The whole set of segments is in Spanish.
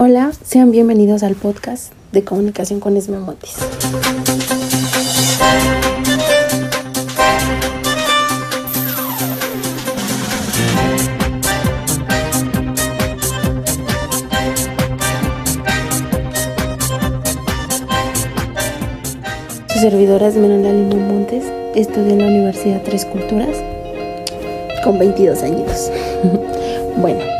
Hola, sean bienvenidos al podcast de comunicación con Esme Montes. Su servidora Esmeralda Lima Montes estudia en la Universidad Tres Culturas con 22 años. bueno,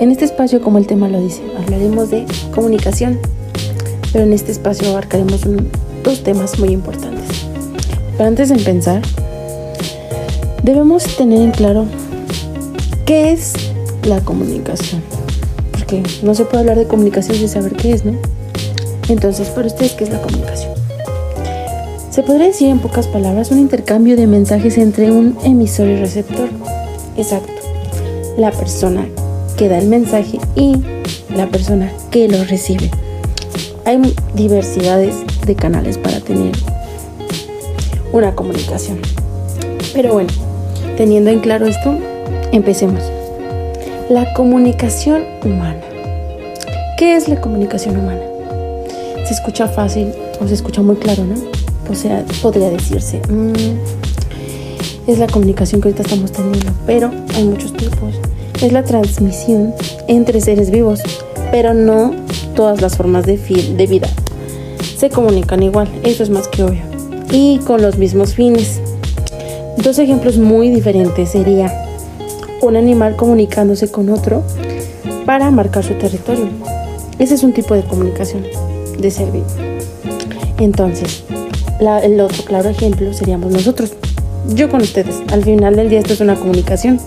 en este espacio, como el tema lo dice, hablaremos de comunicación, pero en este espacio abarcaremos dos temas muy importantes. Pero antes de empezar, debemos tener en claro qué es la comunicación, porque no se puede hablar de comunicación sin saber qué es, ¿no? Entonces, para ustedes, ¿qué es la comunicación? Se podría decir en pocas palabras un intercambio de mensajes entre un emisor y receptor. Exacto. La persona que da el mensaje y la persona que lo recibe. Hay diversidades de canales para tener una comunicación. Pero bueno, teniendo en claro esto, empecemos. La comunicación humana. ¿Qué es la comunicación humana? Se escucha fácil o se escucha muy claro, ¿no? Podría decirse, mm, es la comunicación que ahorita estamos teniendo, pero hay muchos tipos es la transmisión entre seres vivos, pero no todas las formas de, vida se comunican igual, eso es más que obvio, y con los mismos fines. Dos ejemplos muy diferentes sería un animal comunicándose con otro para marcar su territorio. Ese es un tipo de comunicación de ser vivo. Entonces, el otro claro ejemplo seríamos nosotros. Yo con ustedes. Al final del día esto es una comunicación.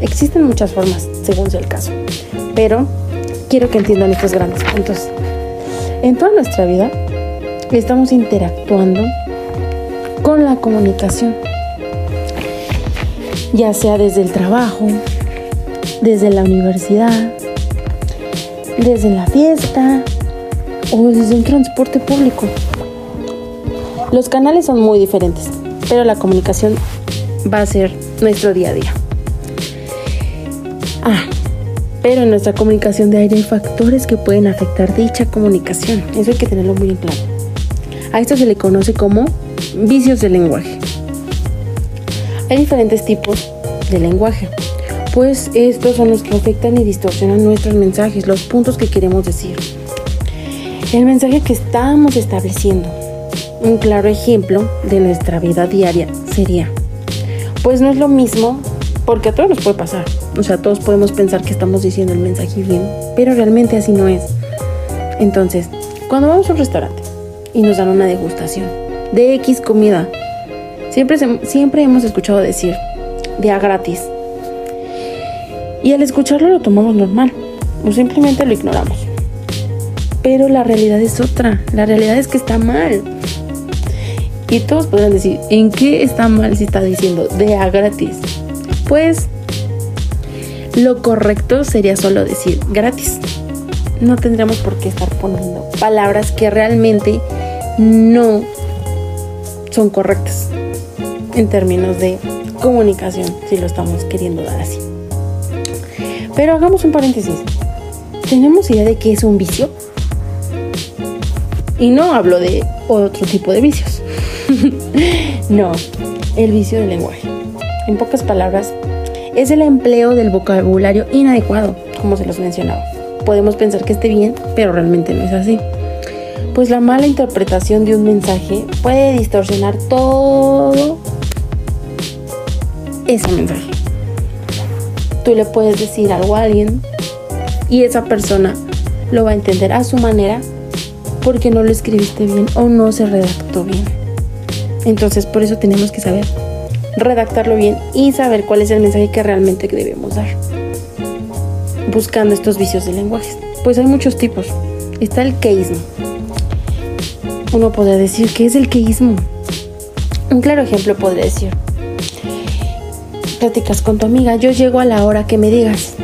Existen muchas formas, según sea el caso, pero quiero que entiendan estos grandes puntos. En toda nuestra vida estamos interactuando con la comunicación, ya sea desde el trabajo, desde la universidad, desde la fiesta o desde un transporte público. Los canales son muy diferentes, pero la comunicación va a ser nuestro día a día. Ah, pero en nuestra comunicación de aire hay factores que pueden afectar dicha comunicación. Eso hay que tenerlo muy en claro. A esto se le conoce como vicios del lenguaje. Hay diferentes tipos de lenguaje, pues estos son los que afectan y distorsionan nuestros mensajes, los puntos que queremos decir. El mensaje que estamos estableciendo. Un claro ejemplo de nuestra vida diaria sería, pues no es lo mismo porque a todos nos puede pasar. O sea, todos podemos pensar que estamos diciendo el mensaje bien, pero realmente así no es. Entonces, cuando vamos a un restaurante y nos dan una degustación de X comida, siempre, siempre hemos escuchado decir de a gratis. Y al escucharlo lo tomamos normal o simplemente lo ignoramos. Pero la realidad es otra. La realidad es que está mal. Y todos podrán decir, ¿en qué está mal si está diciendo de a gratis? Pues lo correcto sería solo decir gratis. No tendríamos por qué estar poniendo palabras que realmente no son correctas en términos de comunicación, si lo estamos queriendo dar así. Pero hagamos un paréntesis. ¿Tenemos idea de qué es un vicio? Y no hablo de otro tipo de vicios. no, el vicio del lenguaje. En pocas palabras, es el empleo del vocabulario inadecuado, como se los mencionaba. Podemos pensar que esté bien, pero realmente no es así. Pues la mala interpretación de un mensaje puede distorsionar todo ese mensaje. Tú le puedes decir algo a alguien y esa persona lo va a entender a su manera porque no lo escribiste bien o no se redactó bien. Entonces por eso tenemos que saber redactarlo bien y saber cuál es el mensaje que realmente debemos dar. Buscando estos vicios de lenguaje. Pues hay muchos tipos. Está el queísmo. Uno podría decir, ¿qué es el queísmo? Un claro ejemplo podría decir, platicas con tu amiga, yo llego a la hora que me digas.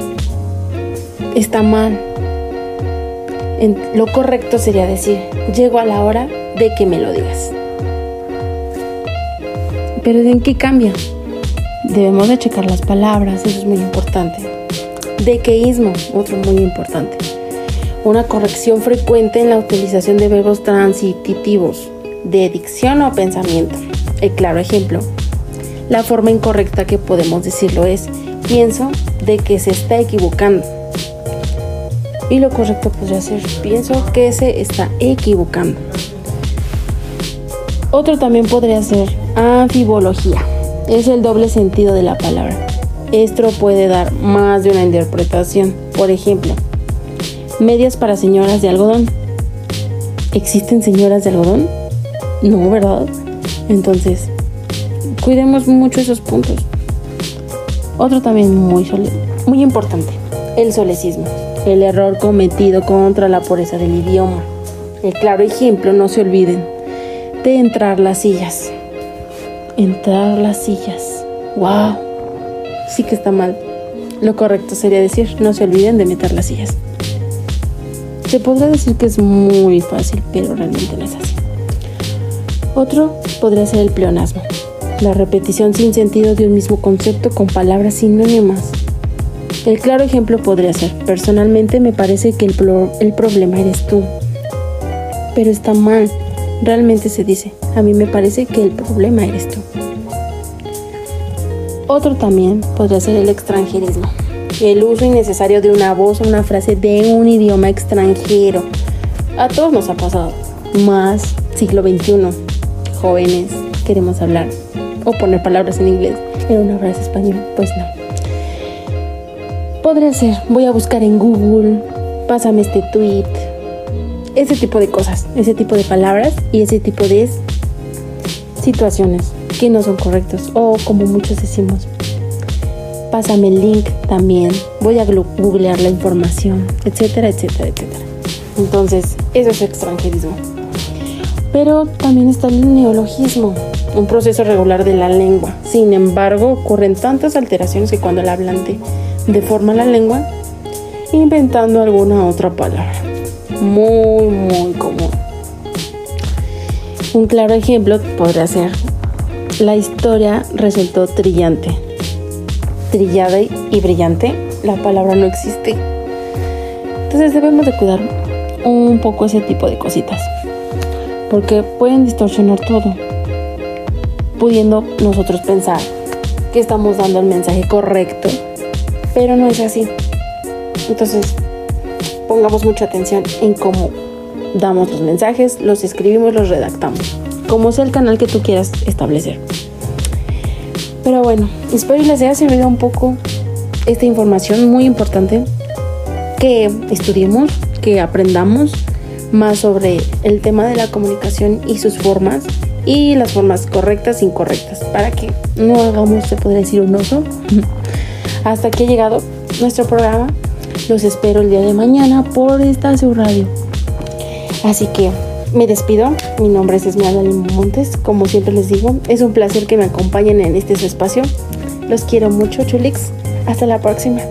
Está mal. lo correcto sería decir, llego a la hora de que me lo digas. Pero ¿en qué cambia? Debemos de checar las palabras, eso es muy importante. Dequeísmo, otro muy importante. Una corrección frecuente en la utilización de verbos transitivos, de dicción o pensamiento. El claro ejemplo. La forma incorrecta que podemos decirlo es, pienso de que se está equivocando. Y lo correcto podría ser, pienso que se está equivocando. Otro también podría ser anfibología. Es el doble sentido de la palabra. Esto puede dar más de una interpretación. Por ejemplo, medias para señoras de algodón. ¿Existen señoras de algodón? No, ¿verdad? Entonces, cuidemos mucho esos puntos. Otro también muy, muy importante, el solecismo, el error cometido contra la pureza del idioma. El claro ejemplo, no se olviden, de entrar las sillas. Entrar las sillas. ¡Wow! Sí que está mal. Lo correcto sería decir, no se olviden de meter las sillas. Se podría decir que es muy fácil, pero realmente no es así. Otro podría ser el pleonasmo, la repetición sin sentido de un mismo concepto con palabras sinónimas. El claro ejemplo podría ser, personalmente me parece que el, el problema eres tú, pero está mal, realmente se dice, a mí me parece que el problema eres tú. Otro también podría ser el extranjerismo, el uso innecesario de una voz o una frase de un idioma extranjero. A todos nos ha pasado, más siglo XXI, jóvenes, queremos hablar o poner palabras en inglés en una frase español, pues no. Podría ser, voy a buscar en Google, pásame este tweet, ese tipo de cosas, ese tipo de palabras y ese tipo de situaciones que no son correctos o como muchos decimos. Pásame el link también, voy a googlear la información, etcétera, etcétera, etcétera. Entonces, eso es extranjerismo. Pero también está el neologismo, un proceso regular de la lengua. Sin embargo, ocurren tantas alteraciones que cuando el hablante deforma la lengua, inventando alguna otra palabra muy, muy común. Un claro ejemplo podría ser, la historia resultó trillante. Trillada y brillante, la palabra no existe. Entonces debemos de cuidar un poco ese tipo de cositas. Porque pueden distorsionar todo. Pudiendo nosotros pensar que estamos dando el mensaje correcto. Pero no es así. Entonces pongamos mucha atención en cómo damos los mensajes, los escribimos, los redactamos, como sea el canal que tú quieras establecer. Pero bueno, espero que les haya servido un poco esta información muy importante, que estudiemos, que aprendamos más sobre el tema de la comunicación y sus formas y las formas correctas e incorrectas para que no hagamos, se podría decir, un oso. Hasta aquí ha llegado nuestro programa. Los espero el día de mañana por esta radio. Así que me despido. Mi nombre es Esmeralda Montes. Como siempre les digo, es un placer que me acompañen en este espacio. Los quiero mucho, Chulix. Hasta la próxima.